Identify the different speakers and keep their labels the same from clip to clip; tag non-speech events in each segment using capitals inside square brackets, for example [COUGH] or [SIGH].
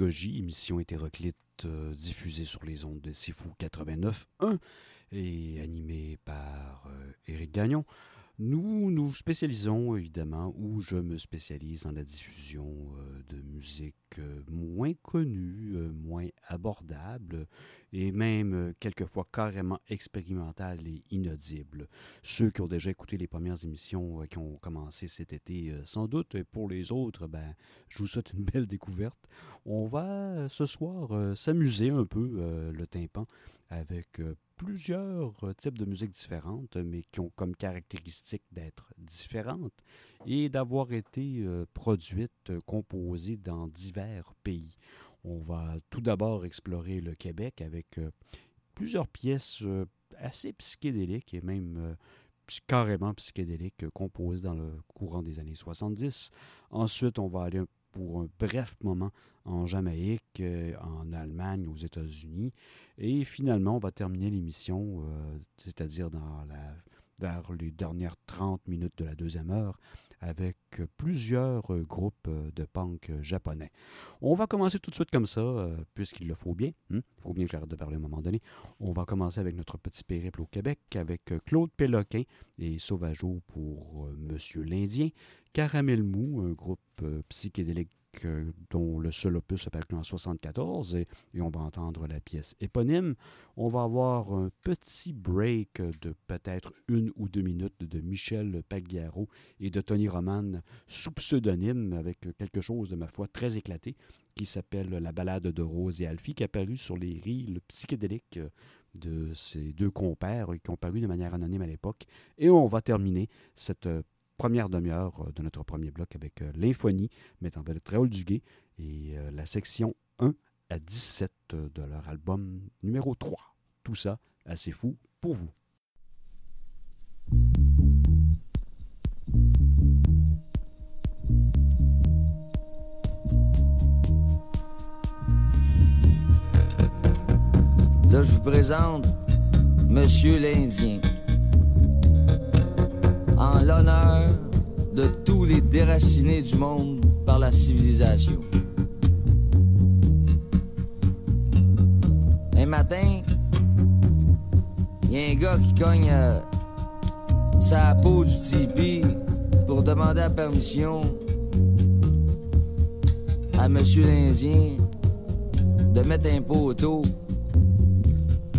Speaker 1: Émission hétéroclite euh, diffusée sur les ondes de Sifu 89.1 et animée par euh, Gagnon. Nous nous spécialisons évidemment, ou je me spécialise dans la diffusion euh, de musique euh, moins connue, moins abordable et même euh, quelquefois carrément expérimentale et inaudible. Ceux qui ont déjà écouté les premières émissions euh, qui ont commencé cet été, euh, sans doute, et pour les autres, ben, je vous souhaite une belle découverte. On va ce soir s'amuser un peu le tympan avec plusieurs types de musiques différentes, mais qui ont comme caractéristique d'être différentes et d'avoir été produites, composées dans divers pays. On va tout d'abord explorer le Québec avec euh, plusieurs pièces euh, assez psychédéliques et même euh, carrément psychédéliques composées dans le courant des années 70. Ensuite, on va aller pour un bref moment en Jamaïque, en Allemagne, aux États-Unis. Et finalement, on va terminer l'émission, c'est-à-dire vers les dernières 30 minutes de la deuxième heure, avec plusieurs groupes de punk japonais. On va commencer tout de suite comme ça, euh, puisqu'il le faut bien. hein? Il faut bien que j'arrête de parler à un moment donné. On va commencer avec notre petit périple au Québec, avec euh, Claude Péloquin et Sauvageau pour euh, Monsieur l'Indien, Caramel Mou, un groupe psychédélique dont le seul opus s'appelle en 74 et, on va entendre la pièce éponyme. On va avoir un petit break de peut-être une ou deux minutes de Michel Pagliaro et de Tony Roman sous pseudonyme avec quelque chose de ma foi très éclaté qui s'appelle La balade de Rose et Alfie qui est apparu sur les reels psychédéliques euh, de ces deux compères euh, qui ont paru de manière anonyme à l'époque. Et on va terminer cette euh, première demi-heure euh, de notre premier bloc avec euh, l'infonie mettant en vedette Raoul Duguay et euh, la section 1 à 17 euh, de leur album numéro 3. Tout ça assez fou pour vous.
Speaker 2: Là, je vous présente Monsieur l'Indien. L'honneur de tous les déracinés du monde par la civilisation. Un matin, il y a un gars qui cogne euh, sa peau du tipi pour demander la permission à Monsieur l'Indien de mettre un poteau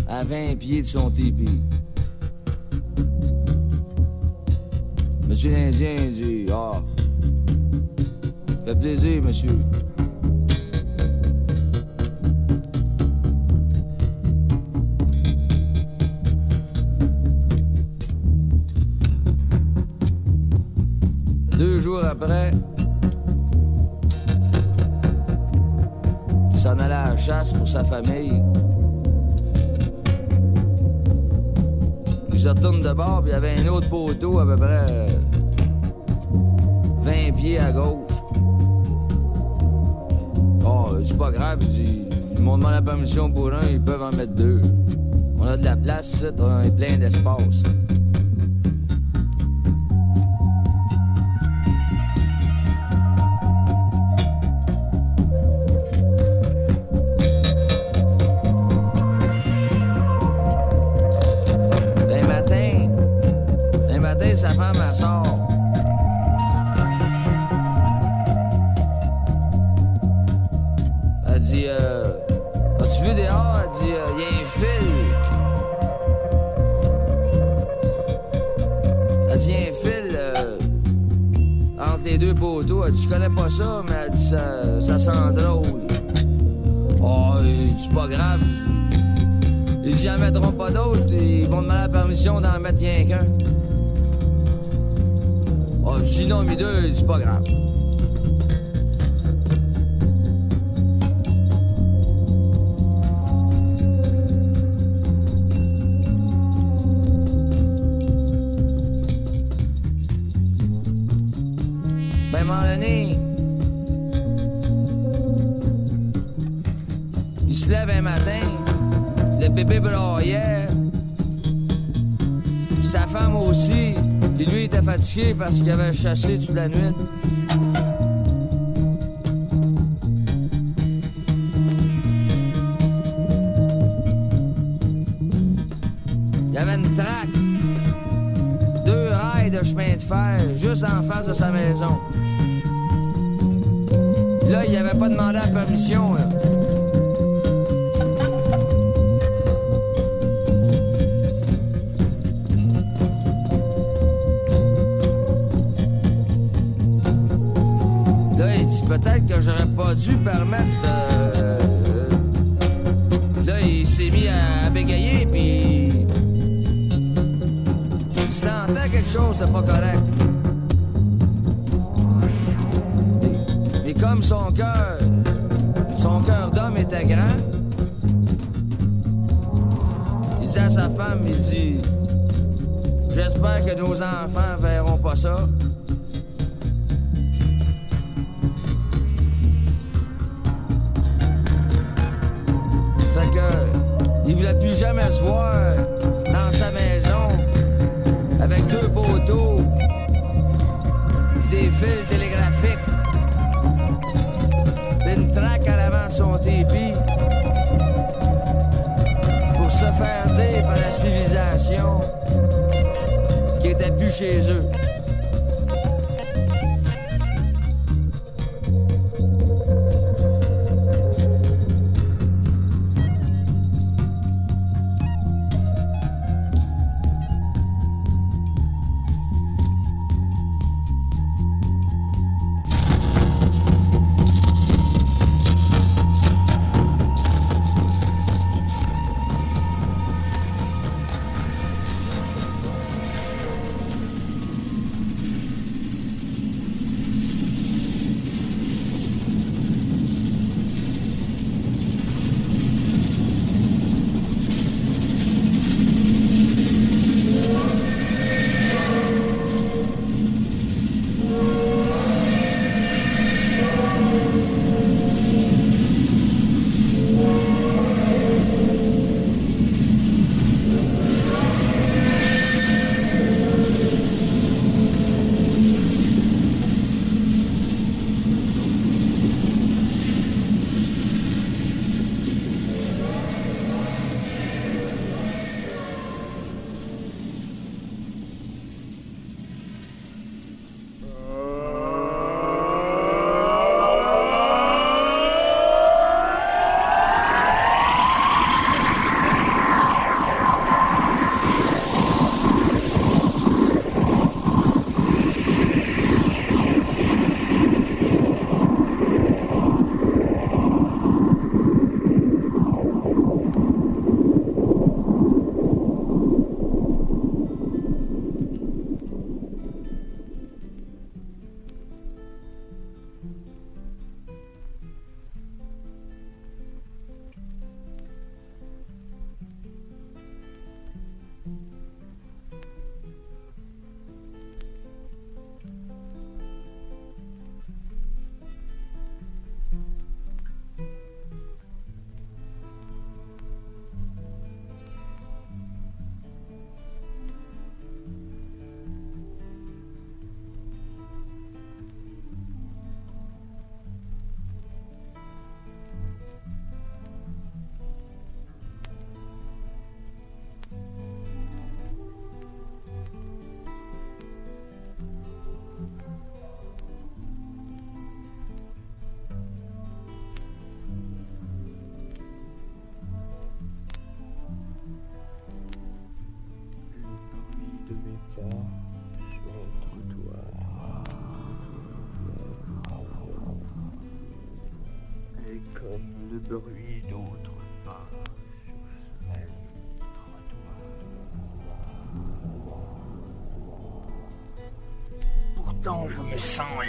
Speaker 2: à 20 pieds de son tipi. Monsieur l'Indien dit Ah, fait plaisir, monsieur. Deux jours après, il s'en allait à la chasse pour sa famille. Se retourne de bord, puis il y avait un autre poteau à peu près euh, 20 pieds à gauche. Oh, c'est pas grave, il dit, ils m'ont demandé la permission pour un, ils peuvent en mettre deux. On a de la place, on est plein d'espace. Chassé toute la nuit? par la civilisation qui était plus chez eux.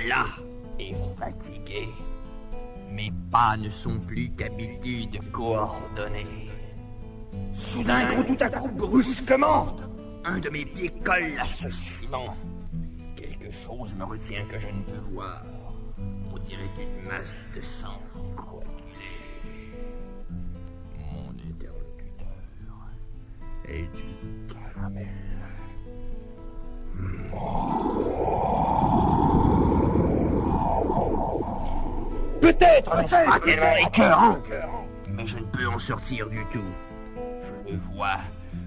Speaker 3: là et fatigués. Mes pas ne sont plus qu'habitudes coordonnées. Soudain, tout à coup, brusquement, un de mes pieds colle à ce ciment. Quelque chose me retient que je ne peux voir. On dirait une masse de sang coagulée. Mon interlocuteur est du caramel. Peut-être ah, hein. Mais je ne peux en sortir du tout. Je le vois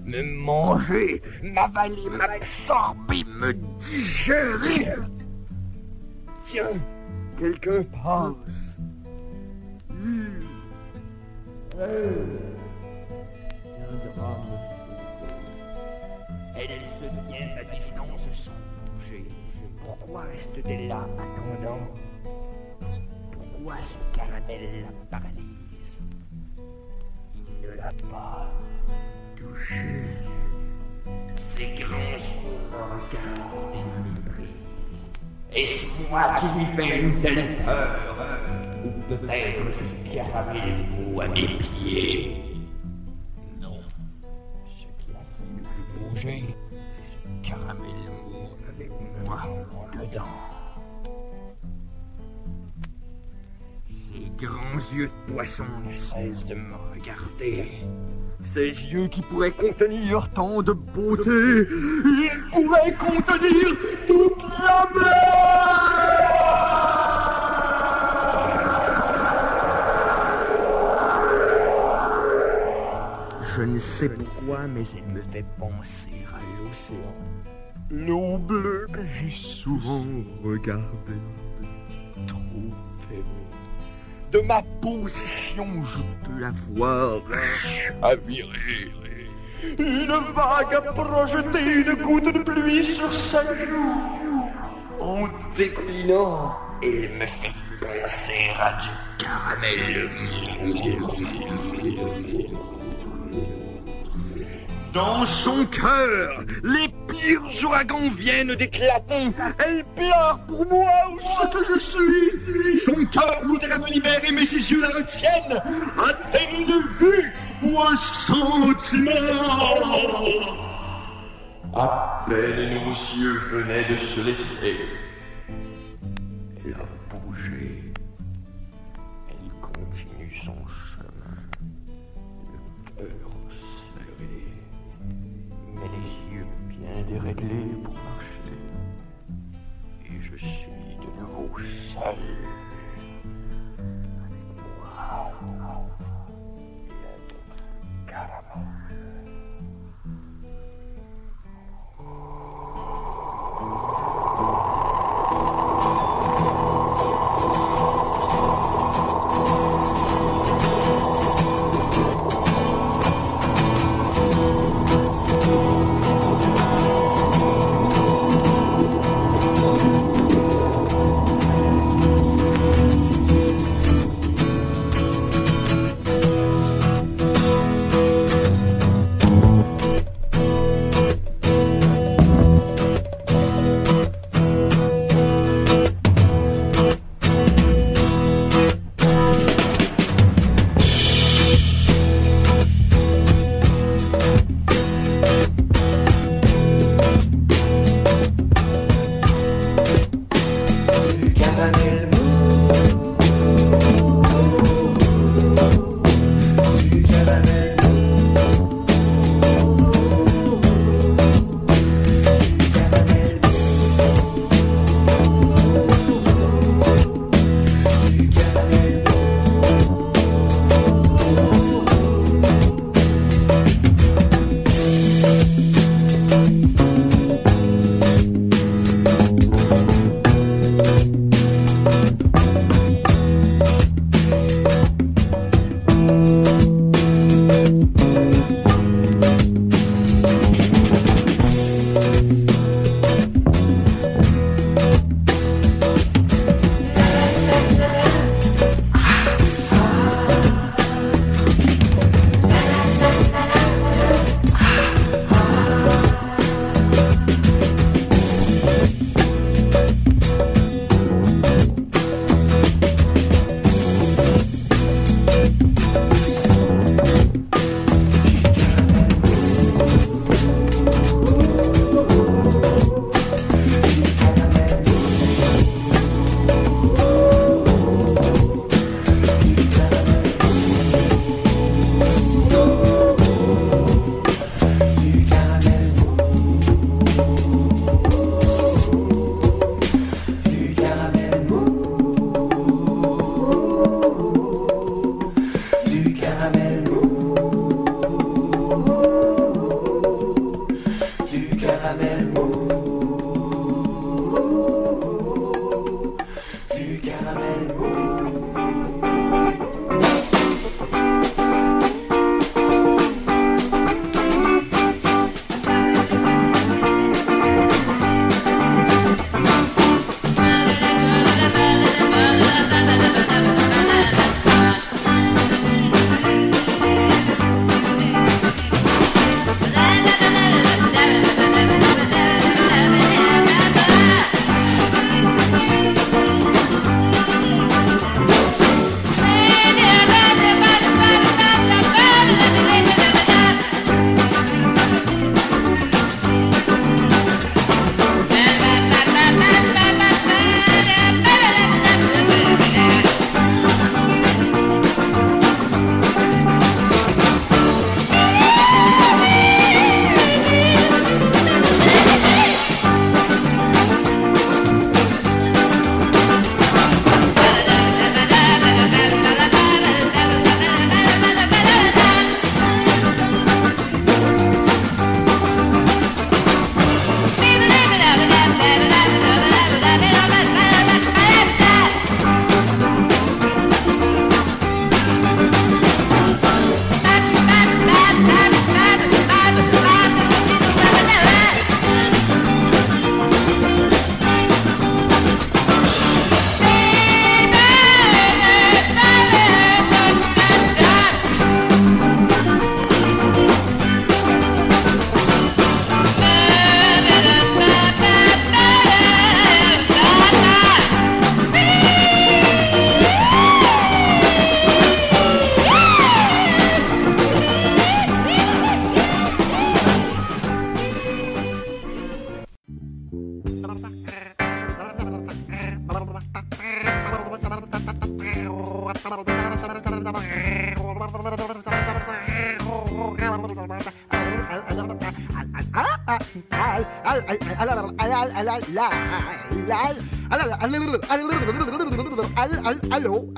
Speaker 3: me manger, m'avaler, m'absorber, me digérer. Tiens, quelqu'un passe. Mmh. Elle, elle devient la distance sans bouger. Pourquoi reste-t-elle là, attendant? Ce caramel la paralyse Il ne l'a pas touché. Ses grands yeux regardent et. Est-ce moi qui lui fais une telle peur Ou peut-être ce caramel à mes pieds? Yeux de poisson ne cessent de me regarder. Ces yeux qui pourraient contenir tant de beauté, ils pourraient contenir toute la mer Je ne sais pourquoi, mais il me fait penser à l'océan. L'eau bleue que j'ai souvent regardée, trop aimée. De ma position, je peux la voir chavirer. Une vague a projeté une goutte de pluie sur sa joue. En déclinant, il me fait penser à du caramel. Dans son cœur, les pires ouragans viennent d'éclater. Elle pleure pour moi ou ce que je suis. Son cœur voudrait me libérer, mais ses yeux la retiennent. A-t-elle une vue ou un sentiment À peine nos yeux venaient de se laisser. Bien déréglés pour marcher. Et je suis de nouveau seul.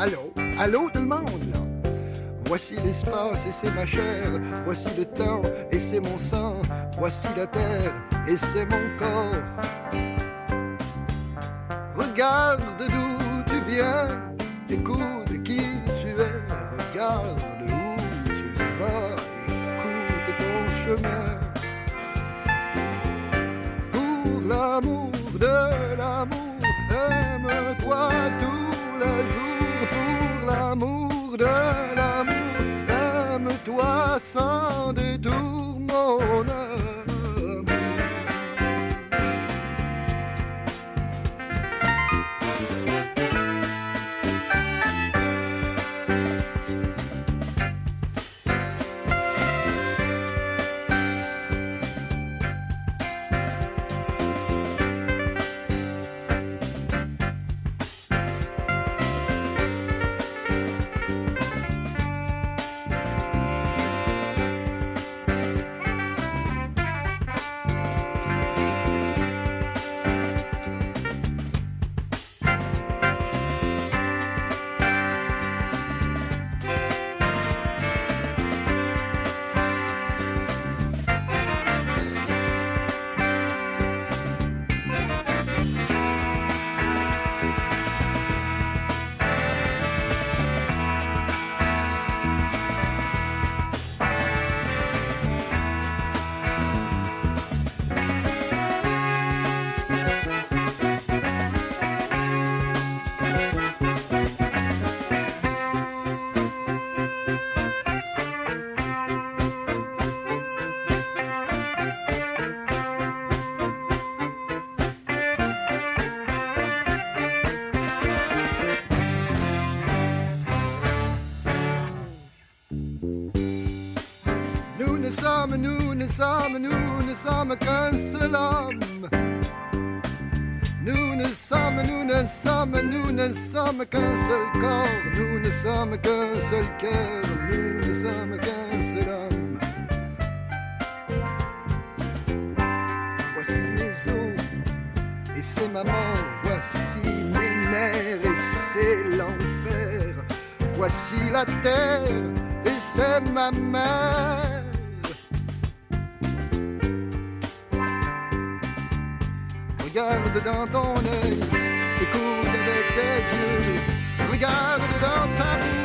Speaker 4: Allô, allô, tout le monde. Voici l'espace et c'est ma chair, voici le temps et c'est mon sang, voici la terre et c'est mon corps. Sommes, nous ne sommes qu'un seul homme. Nous ne sommes, nous ne sommes, nous ne sommes qu'un seul corps. Nous ne sommes qu'un seul cœur. Nous ne sommes qu'un seul homme. Voici mes os et c'est ma mort. Voici mes nerfs et c'est l'enfer. Voici la terre et c'est ma mère. Regarde dans ton œil, écoute avec tes yeux. Regarde dans ta bouche,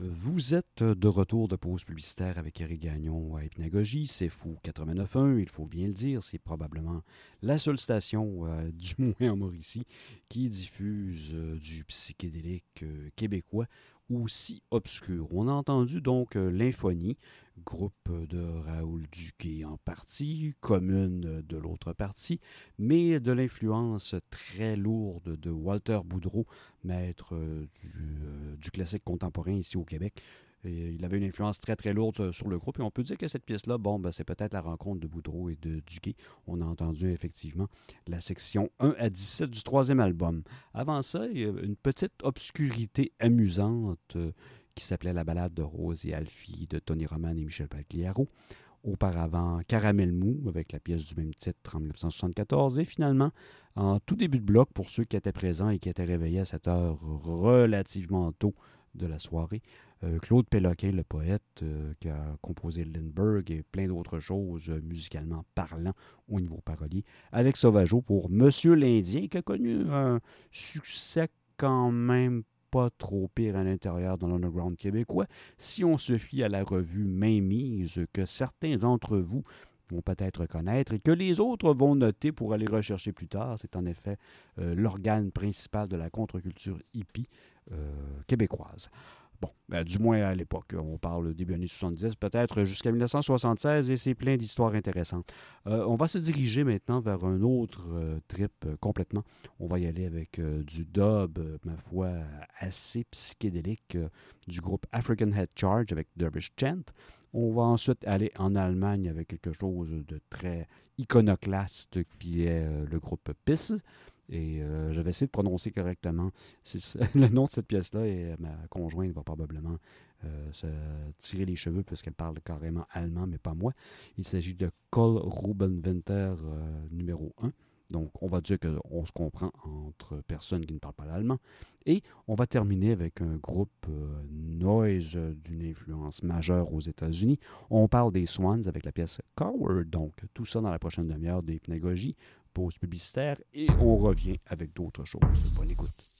Speaker 1: Vous êtes de retour de pause publicitaire avec Eric Gagnon à Hypnagogie. C'est fou 89.1, il faut bien le dire. C'est probablement la seule station, euh, [LAUGHS] du moins en Mauricie, qui diffuse euh, du psychédélique euh, québécois aussi obscur. On a entendu donc l'Infonie, groupe de Raoul Duquet en partie, commune de l'autre partie, mais de l'influence très lourde de Walter Boudreau, maître euh, euh, du, classique contemporain ici au Québec. il avait une influence très très lourde euh, sur le groupe et on peut dire que cette pièce-là, bon, ben, c'est peut-être la rencontre de Boudreau et de Duquet. On a entendu effectivement la section 1 à 17 du troisième album. Avant ça, il y a une petite obscurité amusante qui s'appelait La balade de Rose et Alfie de Tony Roman et Michel Pagliaro. Auparavant, Caramel Mou avec la pièce du même titre en 1974. Et finalement, en tout début de bloc, pour ceux qui étaient présents et qui étaient réveillés à cette heure relativement tôt de la soirée, euh, Claude Péloquin, le poète euh, qui a composé Lindbergh et plein d'autres choses euh, musicalement parlant au niveau parolier, avec Sauvageau pour Monsieur l'Indien, qui a connu un succès quand même pas trop pire à l'intérieur dans l'underground québécois si on se fie à la revue Mainmise que certains d'entre vous vont peut-être connaître et que les autres vont noter pour aller rechercher plus tard. C'est en effet euh, l'organe principal de la contre-culture hippie euh, québécoise. Bon, ben, du moins à l'époque, on parle début années 70, peut-être jusqu'à 1976, et c'est plein d'histoires intéressantes. Euh, on va se diriger maintenant vers un autre euh, trip euh, complètement. On va y aller avec du dub, ma foi, assez psychédélique, du groupe African Head Charge avec Dervish Chant. On va ensuite aller en Allemagne avec quelque chose de très iconoclaste qui est le groupe PIS. Et euh, je vais essayer de prononcer correctement [LAUGHS] le nom de cette pièce-là et ma conjointe va probablement euh, se tirer les cheveux puisqu'elle parle carrément allemand, mais pas moi. Il s'agit de Col Ruben Winter euh, numéro 1. Donc, on va dire qu'on se comprend entre personnes qui ne parlent pas l'allemand. Et on va terminer avec un groupe noise d'une influence majeure aux États-Unis. On parle des Swans avec la pièce Coward. Donc, tout ça dans la prochaine demi-heure d'hypnagogie pause publicitaire et on revient avec d'autres choses. Bonne écoute.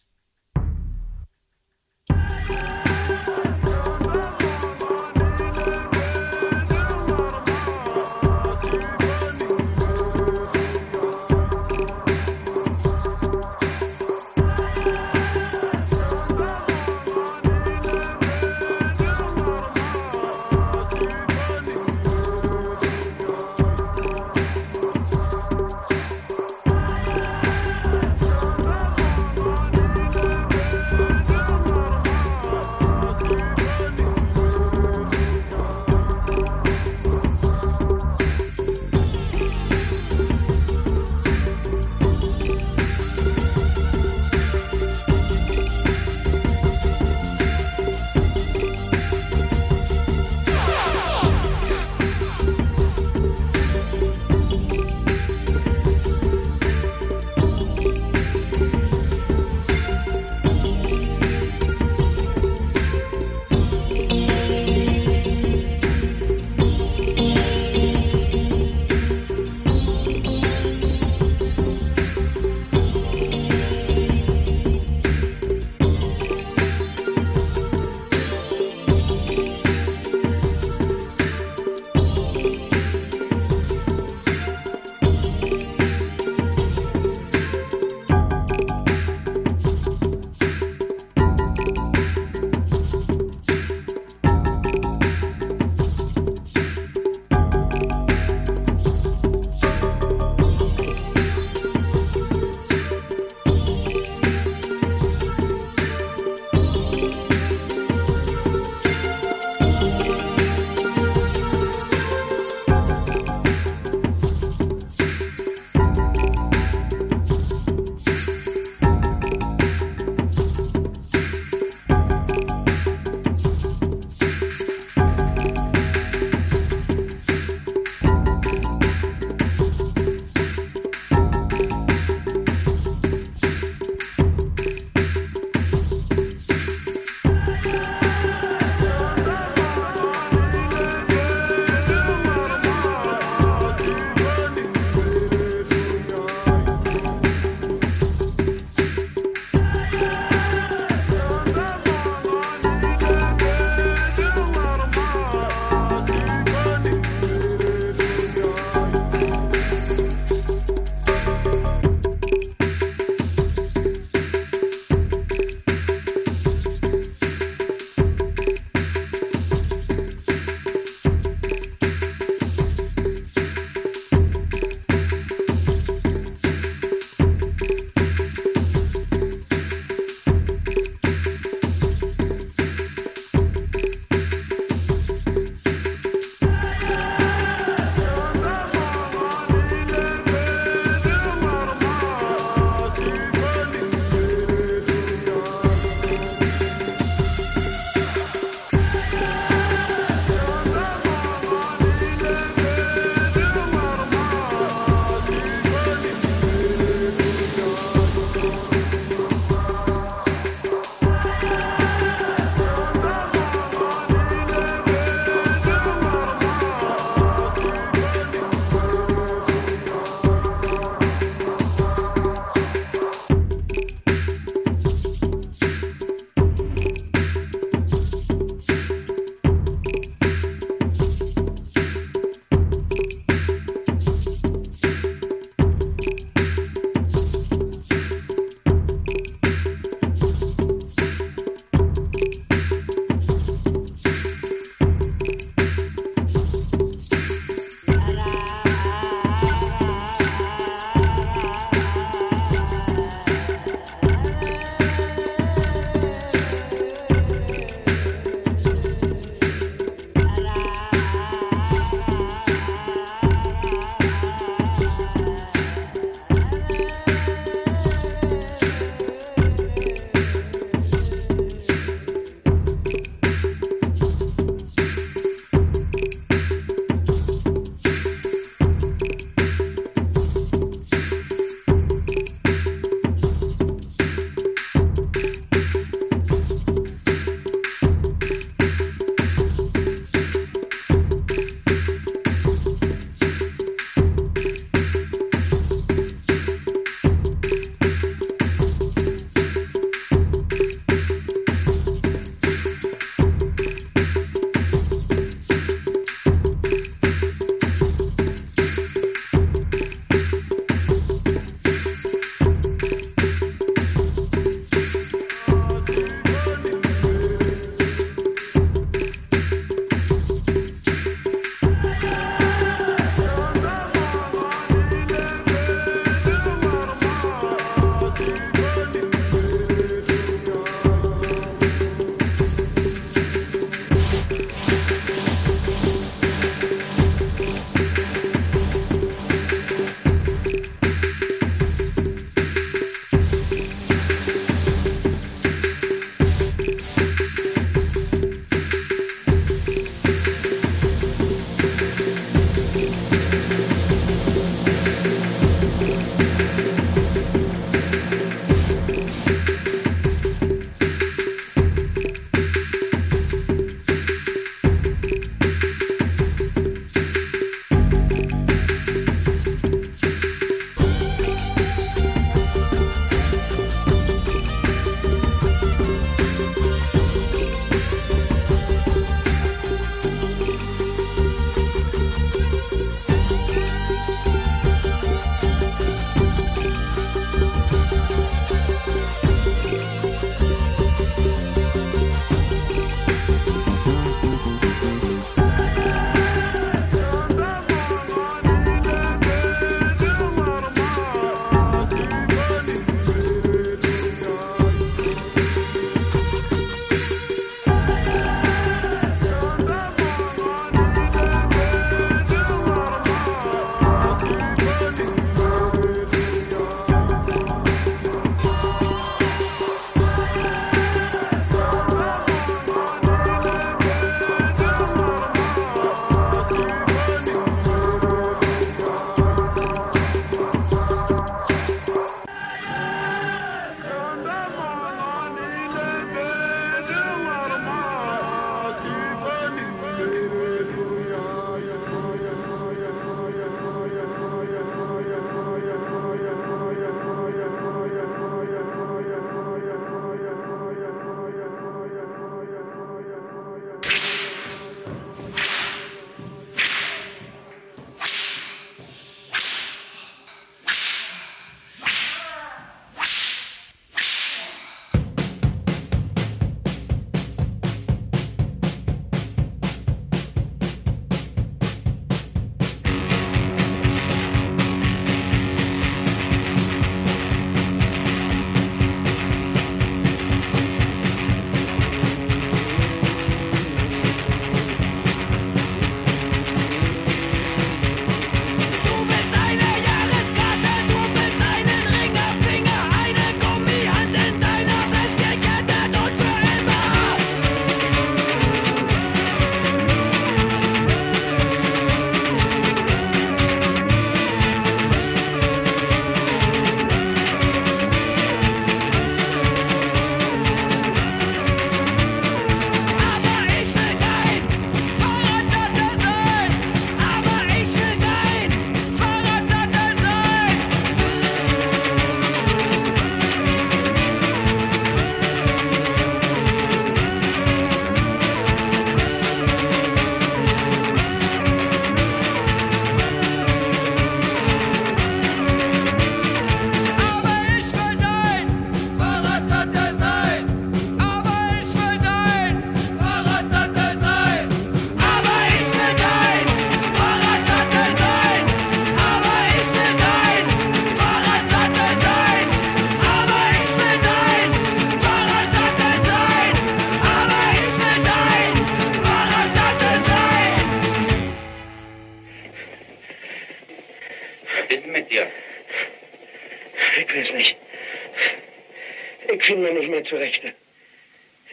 Speaker 5: mehr zurecht.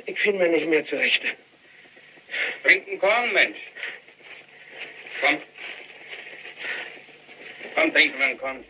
Speaker 5: Ich finde mir nicht mehr zurecht.
Speaker 6: Bringt ein Korn, Mensch. Komm. Komm, trinken wir einen Korn.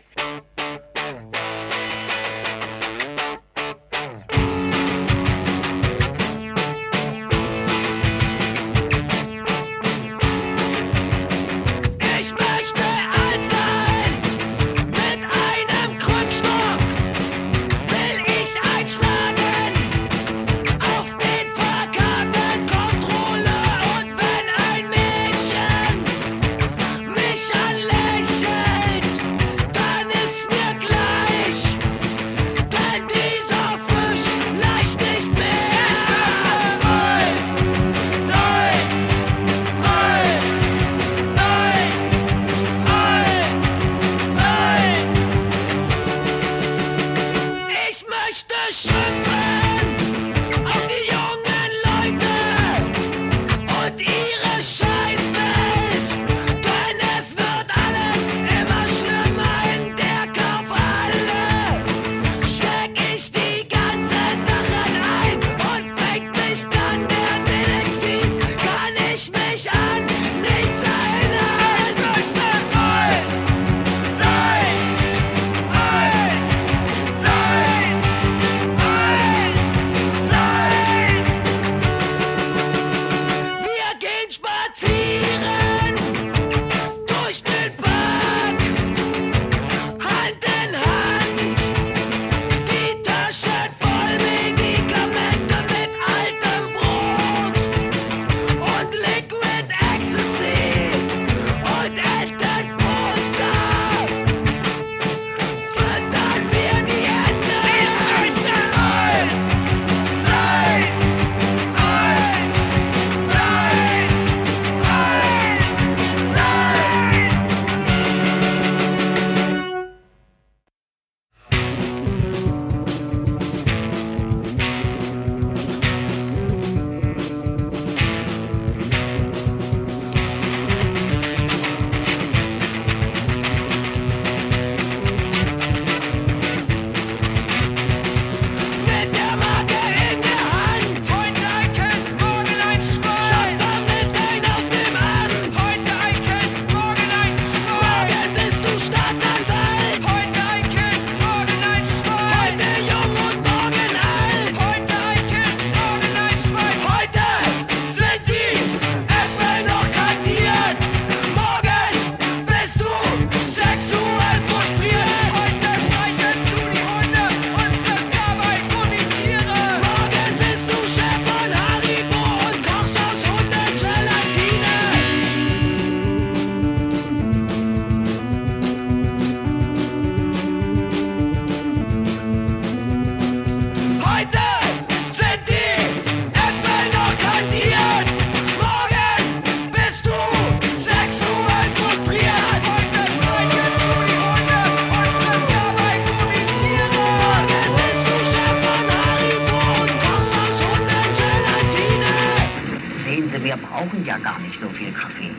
Speaker 7: nicht
Speaker 8: so viel Kaffee.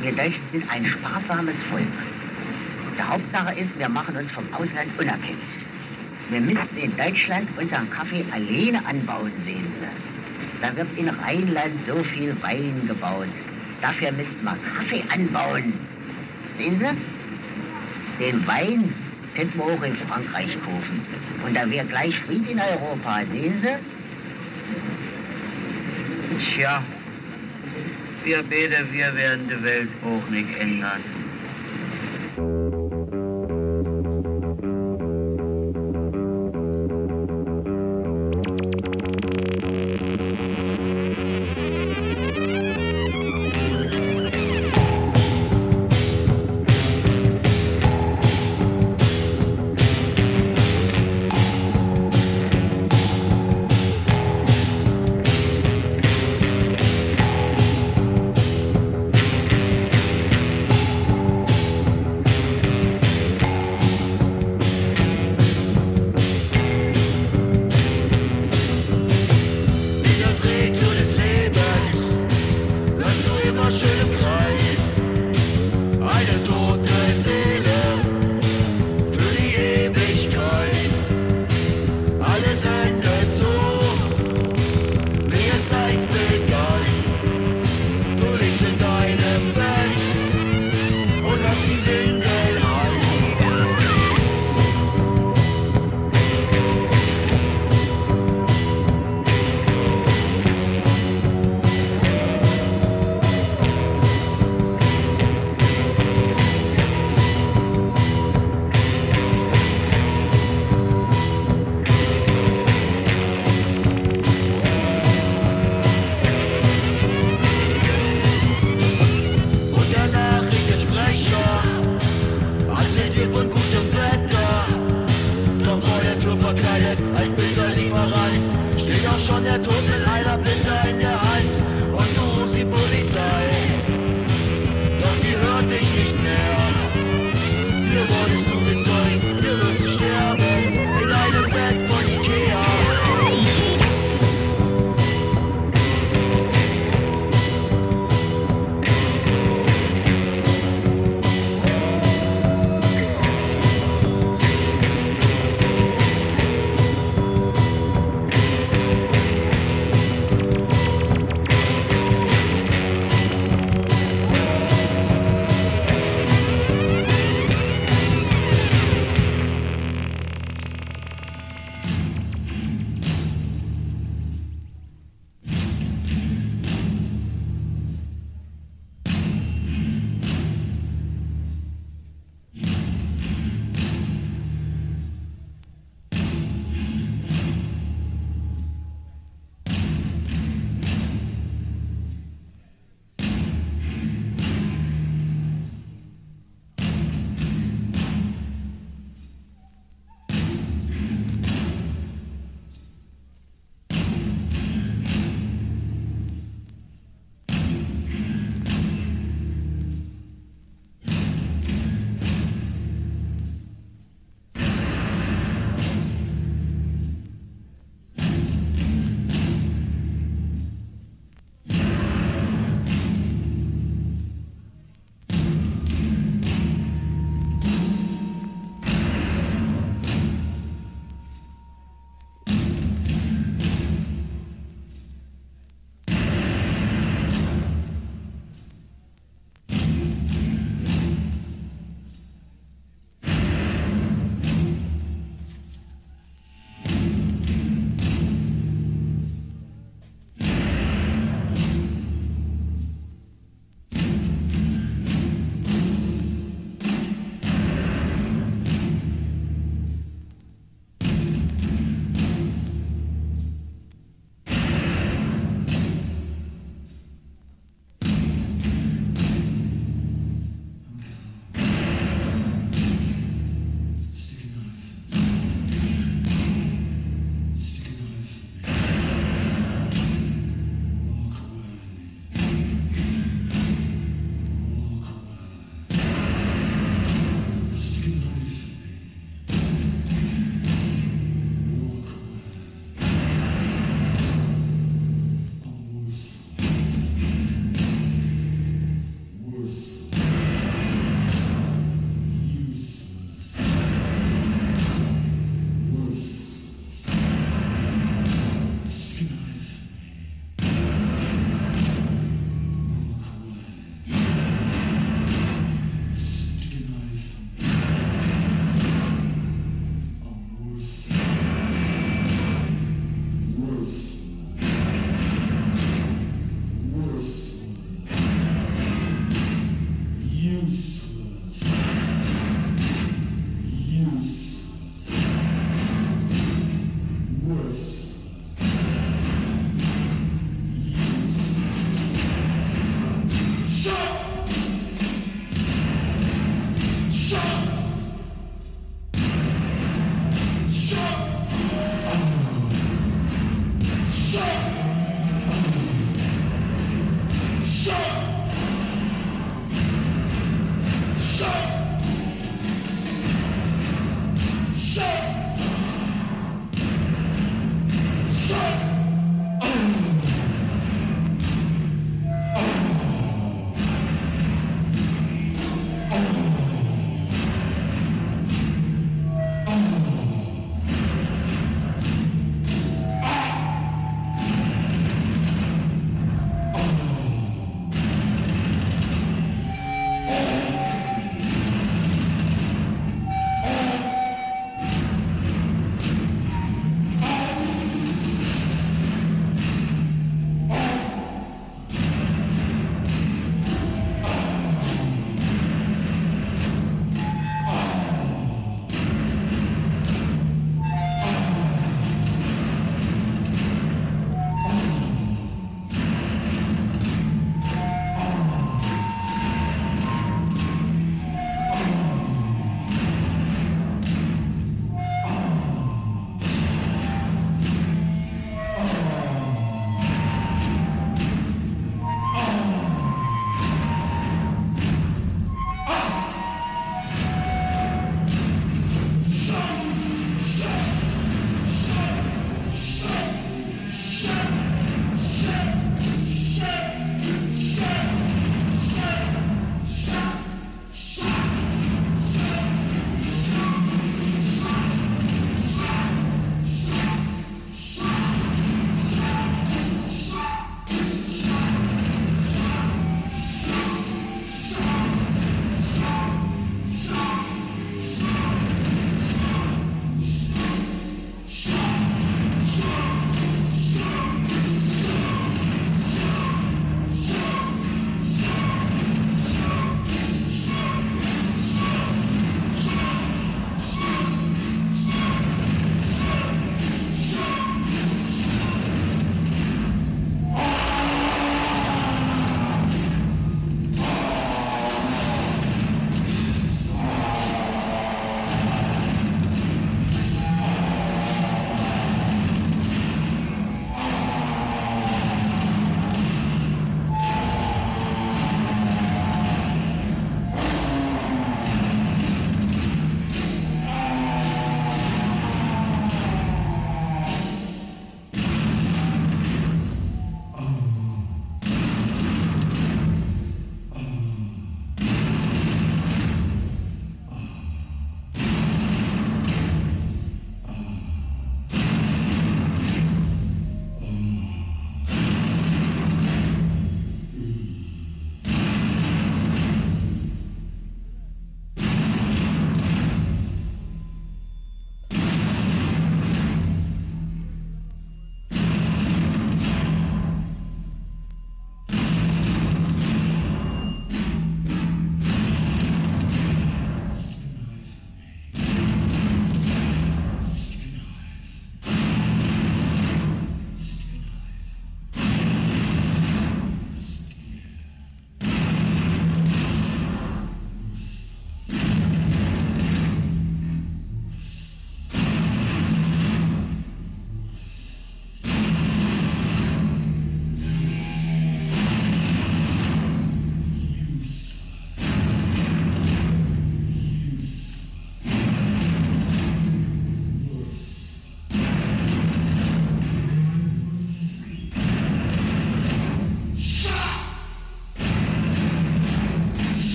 Speaker 8: Wir Deutschen sind ein sparsames Volk. Die Hauptsache ist, wir machen uns vom Ausland unabhängig. Wir müssen in Deutschland unseren Kaffee alleine anbauen sehen. Sie. Da wird in Rheinland so viel Wein gebaut. Dafür müssten wir Kaffee anbauen. Sehen Sie? Den Wein könnten wir auch in Frankreich kaufen. Und da wäre gleich Frieden in Europa. Sehen Sie?
Speaker 9: Tja wir beide, wir werden die Welt auch nicht ändern.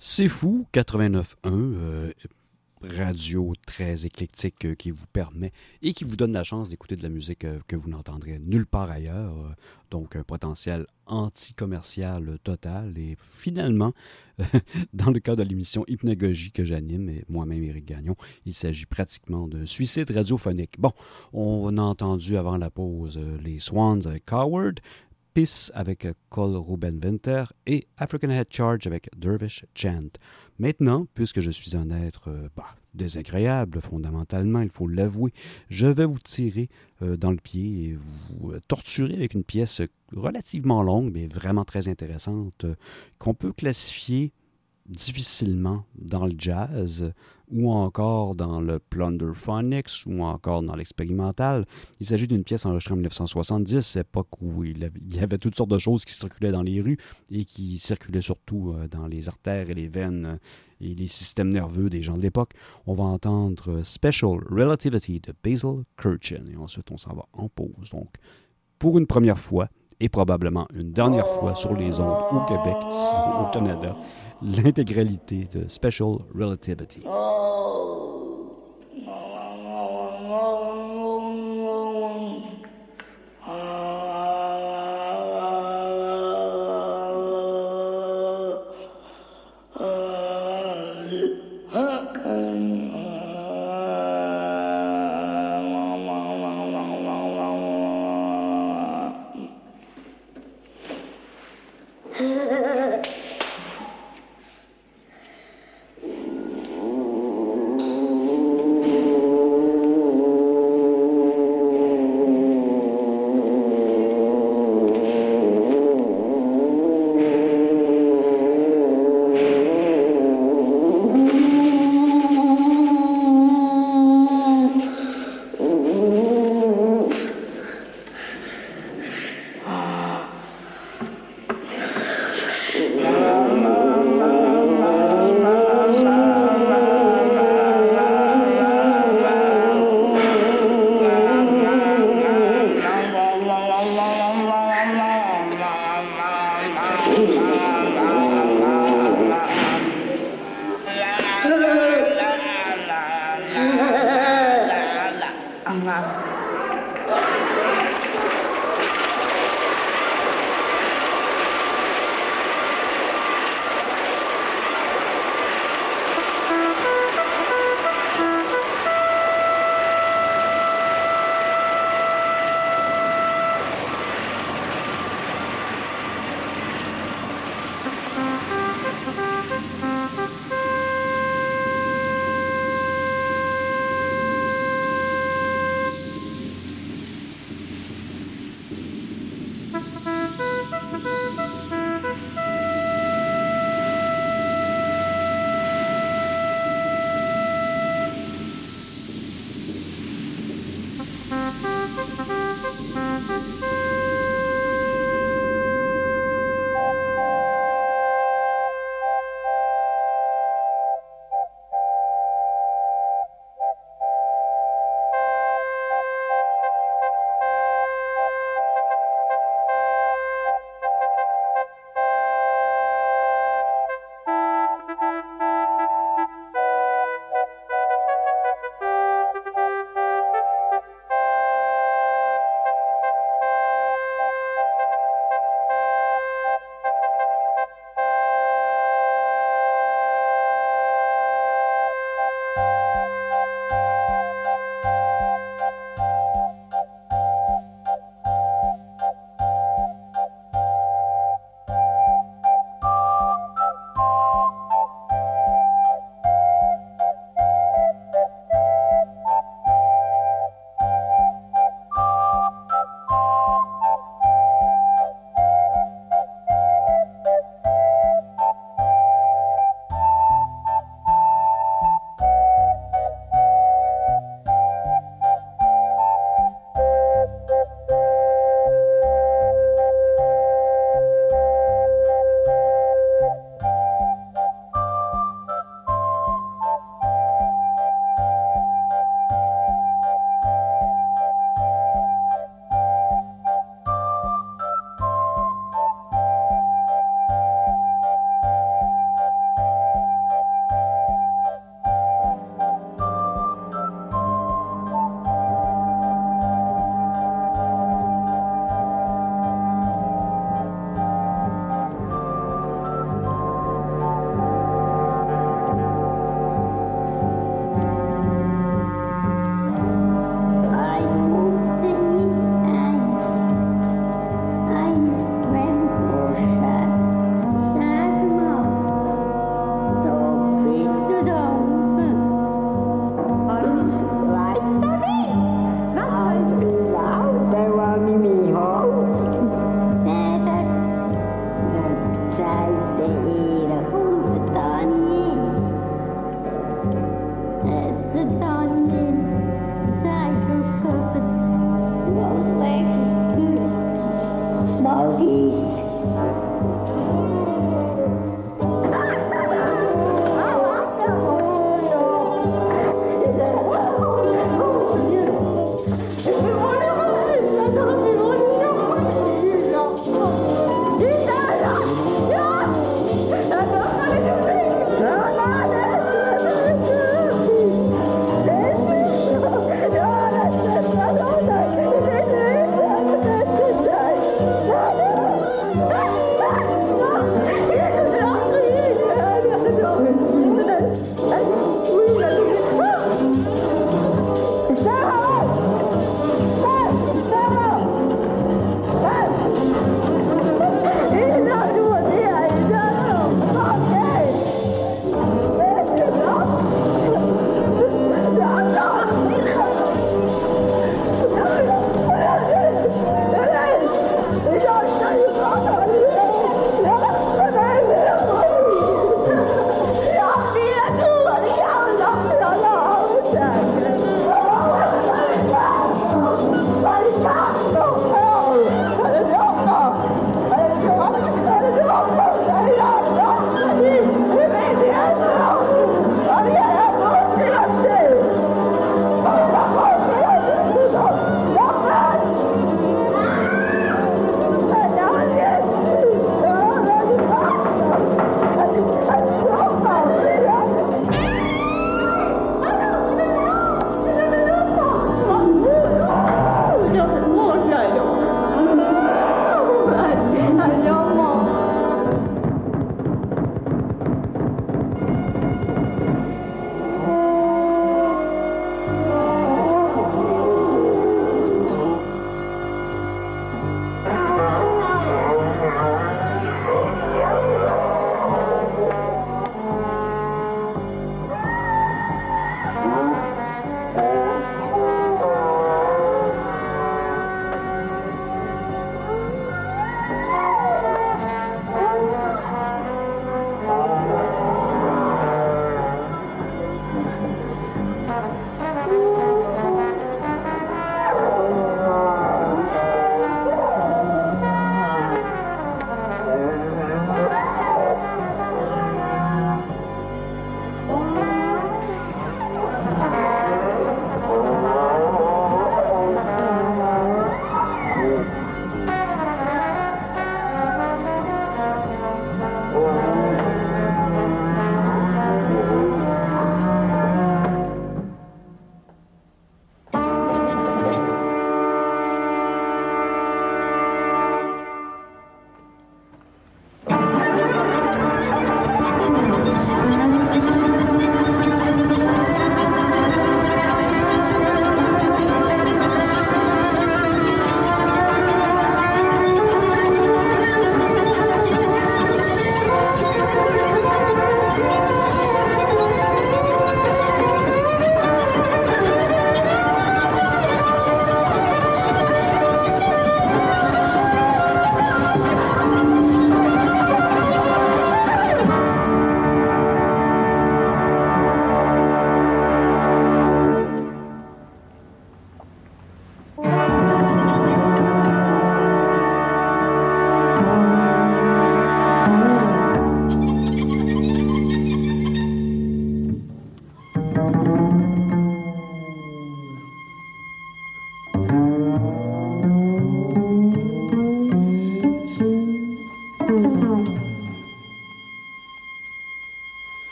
Speaker 1: C'est fou, 89.1, euh, radio très éclectique euh, qui vous permet et qui vous donne la chance d'écouter de la musique euh, que vous n'entendrez nulle part ailleurs. euh, donc un potentiel anti-commercial total. Et finalement, [LAUGHS] dans le cas de l'émission Hypnagogie que j'anime, et moi-même Éric Gagnon, il s'agit pratiquement d'un suicide radiophonique. Bon, on a entendu avant la pause les Swans avec Coward, Avec euh, Cole Ruben Winter et African Head Charge avec Dervish Chant. Maintenant, puisque je suis un être euh, bah, désagréable fondamentalement, il faut l'avouer, je vais vous tirer euh, dans le pied et vous torturer avec une pièce relativement longue, mais vraiment très intéressante, qu'on peut classifier difficilement dans le jazz ou encore dans le Plunderphonics ou encore dans l'expérimental. Il s'agit d'une pièce enregistrée en 1970, époque où il y avait toutes sortes de choses qui circulaient dans les rues et qui circulaient surtout euh, dans les artères et les veines euh, et les systèmes nerveux des gens de l'époque. On va entendre euh, Special Relativity de Basil Kirchen et ensuite on s'en va en pause. Donc, pour une première fois et probablement une dernière fois sur les ondes au Québec, au Canada, l'intégralité de Special Relativity.
Speaker 7: Thank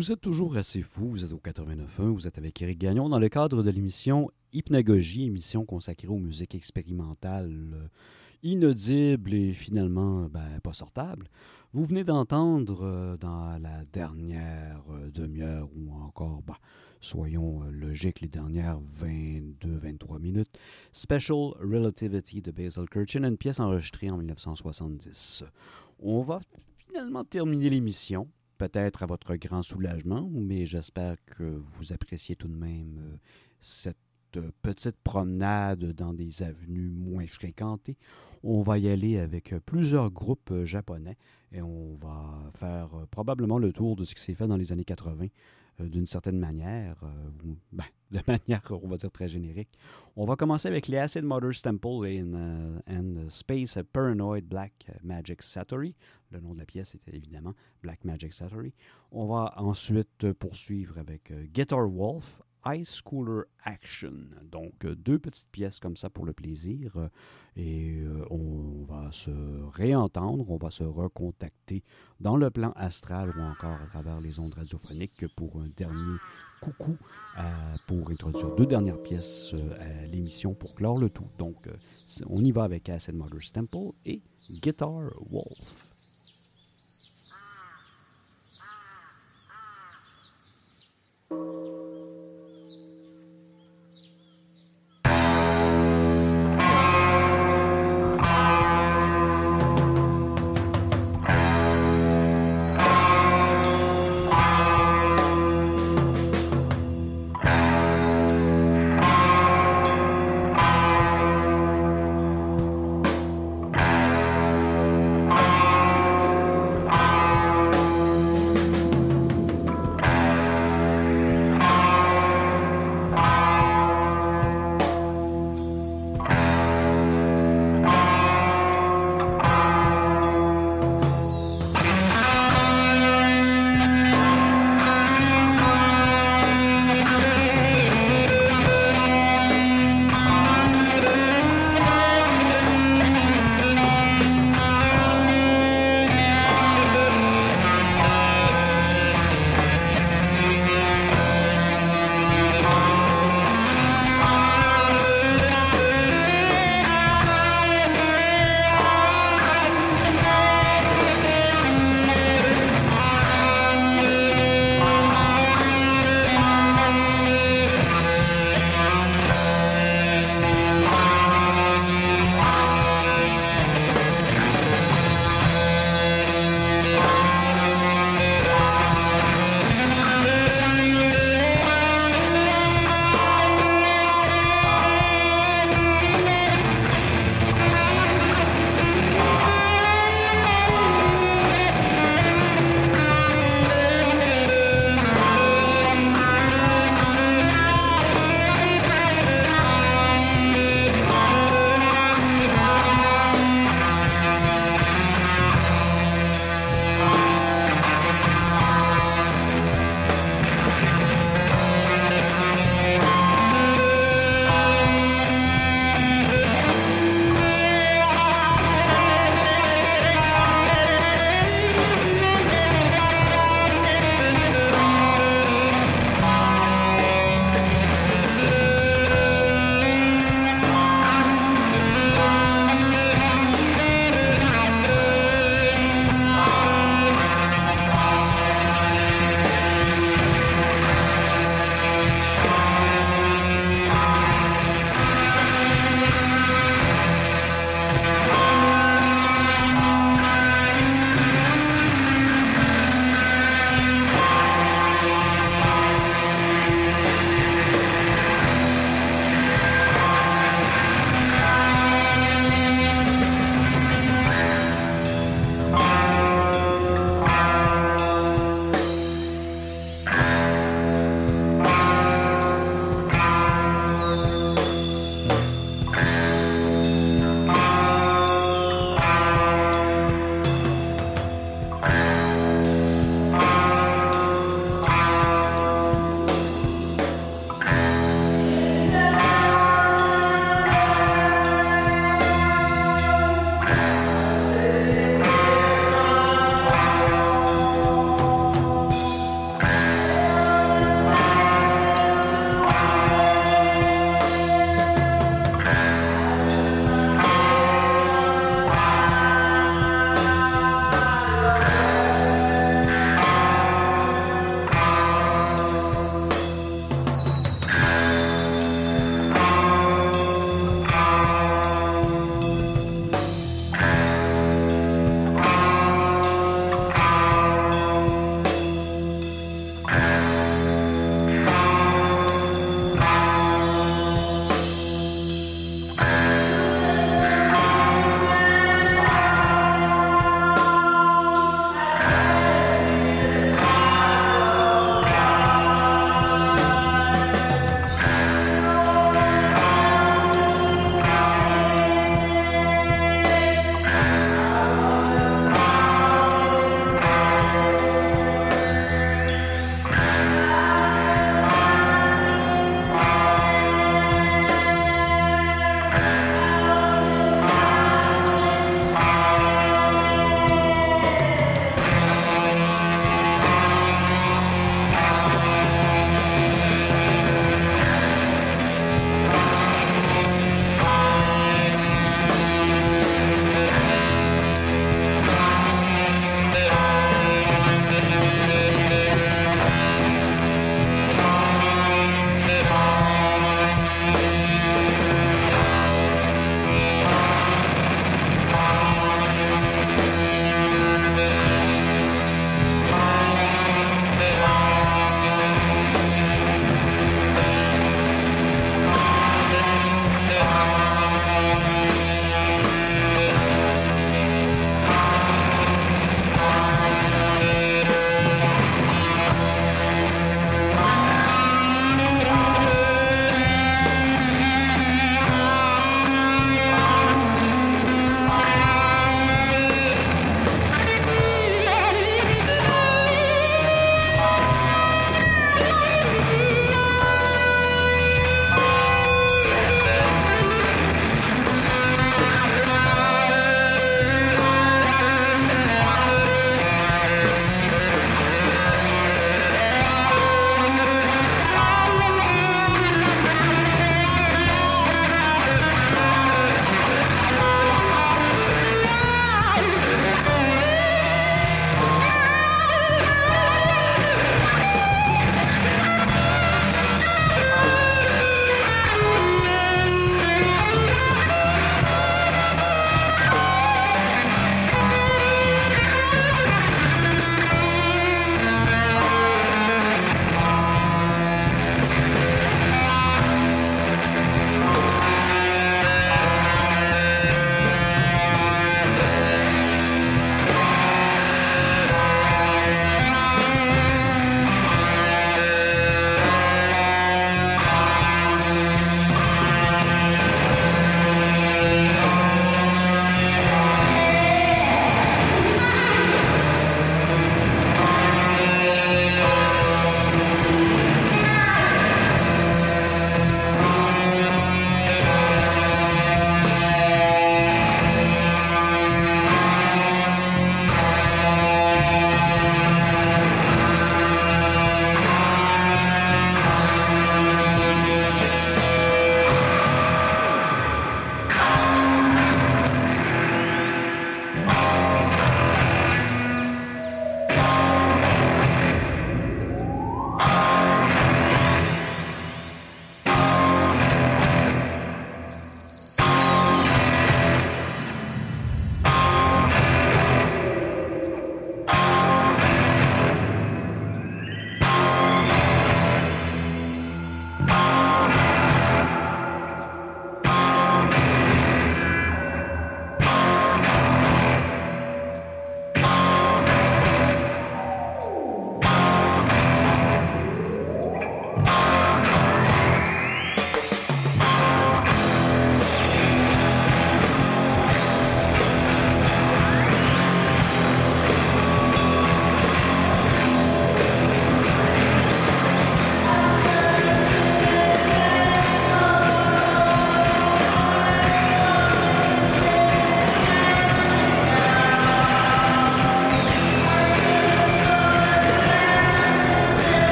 Speaker 1: Vous êtes toujours assez fou, vous êtes au 89.1, vous êtes avec Éric Gagnon dans le cadre de l'émission Hypnagogie, émission consacrée aux musiques expérimentales euh, inaudibles et finalement ben, pas sortables. Vous venez d'entendre euh, dans la dernière euh, demi-heure ou encore, ben, soyons logiques, les dernières 22-23 minutes, Special Relativity de Basil Kirchin, une pièce enregistrée en 1970. On va finalement terminer l'émission peut-être à votre grand soulagement, mais j'espère que vous appréciez tout de même euh, cette euh, petite promenade dans des avenues moins fréquentées. On va y aller avec plusieurs groupes euh, japonais et on va faire probablement le tour de ce qui s'est fait dans les années 80 d'une certaine manière, ben, [LAUGHS] de manière, on va dire, très générique. On va commencer avec les Acid Mother's Temple and, and Space Paranoid Black Magic Satori. Le nom de la pièce était évidemment Black Magic Satori. On va ensuite poursuivre avec Guitar Wolf, Ice Cooler Action. Donc, deux petites pièces comme ça pour le plaisir. Et on va se réentendre, on va se recontacter dans le plan astral ou encore à travers les ondes radiophoniques pour un dernier coucou pour introduire deux dernières pièces à l'émission pour clore le tout. Donc, on y va avec Acid Mother's Temple et Guitar Wolf.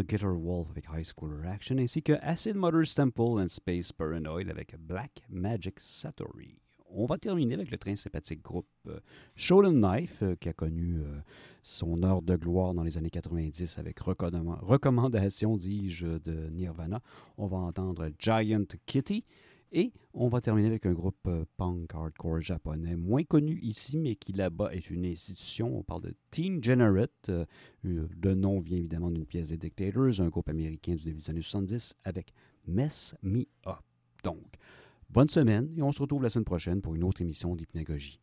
Speaker 1: D'entendre Guitar Wolf avec High School Reaction ainsi que Acid Mother's Temple and Space Paranoid avec Black Magic Satori. On va terminer avec le très sympathique groupe euh, Shonen Knife euh, qui a connu euh, son heure de gloire dans les années 90 avec recommandation dis-je, de Nirvana. On va entendre Giant Kitty. Et on va terminer avec un groupe euh, punk hardcore japonais, moins connu ici, mais qui là-bas est une institution. On parle de Teen Generate. Euh, euh, le nom vient évidemment d'une pièce des Dictators, un groupe américain du début des années 70 avec Mess Me Up. Donc, bonne semaine et on se retrouve la semaine prochaine pour une autre émission d'hypnagogie.